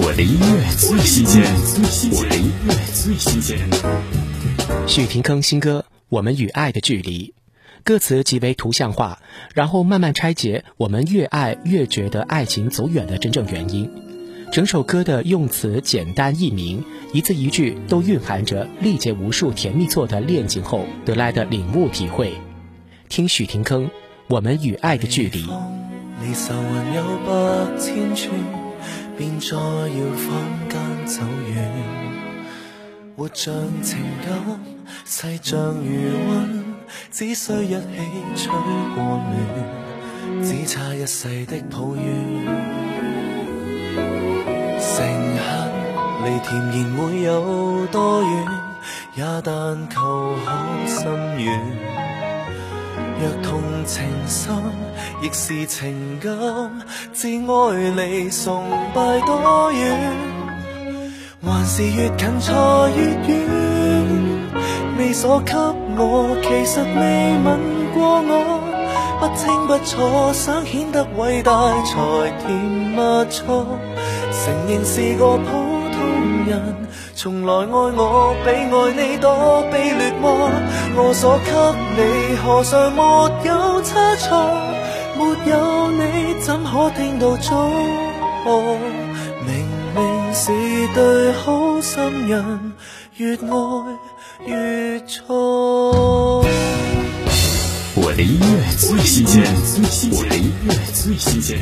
我的音乐最新鲜，我的音乐最新鲜。许廷铿新歌《我们与爱的距离》，歌词极为图像化，然后慢慢拆解我们越爱越觉得爱情走远的真正原因。整首歌的用词简单易明，一字一句都蕴含着历劫无数甜蜜错的恋情后得来的领悟体会。听许廷铿《我们与爱的距离》。离愁还有百千串，便再要坊间走远。活像情感，细像余温，只需一起吹过暖，只差一世的抱怨。诚恨离甜言会有多远，也但求可心软。若同情心亦是情感，至爱离崇拜多远？还是越近才越远？你所给我，其实未吻过我，不清不楚，想显得伟大才甜蜜错，承认是个普人。从来爱我比爱你多卑劣么？我所给你何尝没有差错？没有你怎可听到祝贺？明明是对好心人，越爱越错。我的音乐最新鲜，我的音乐最新鲜。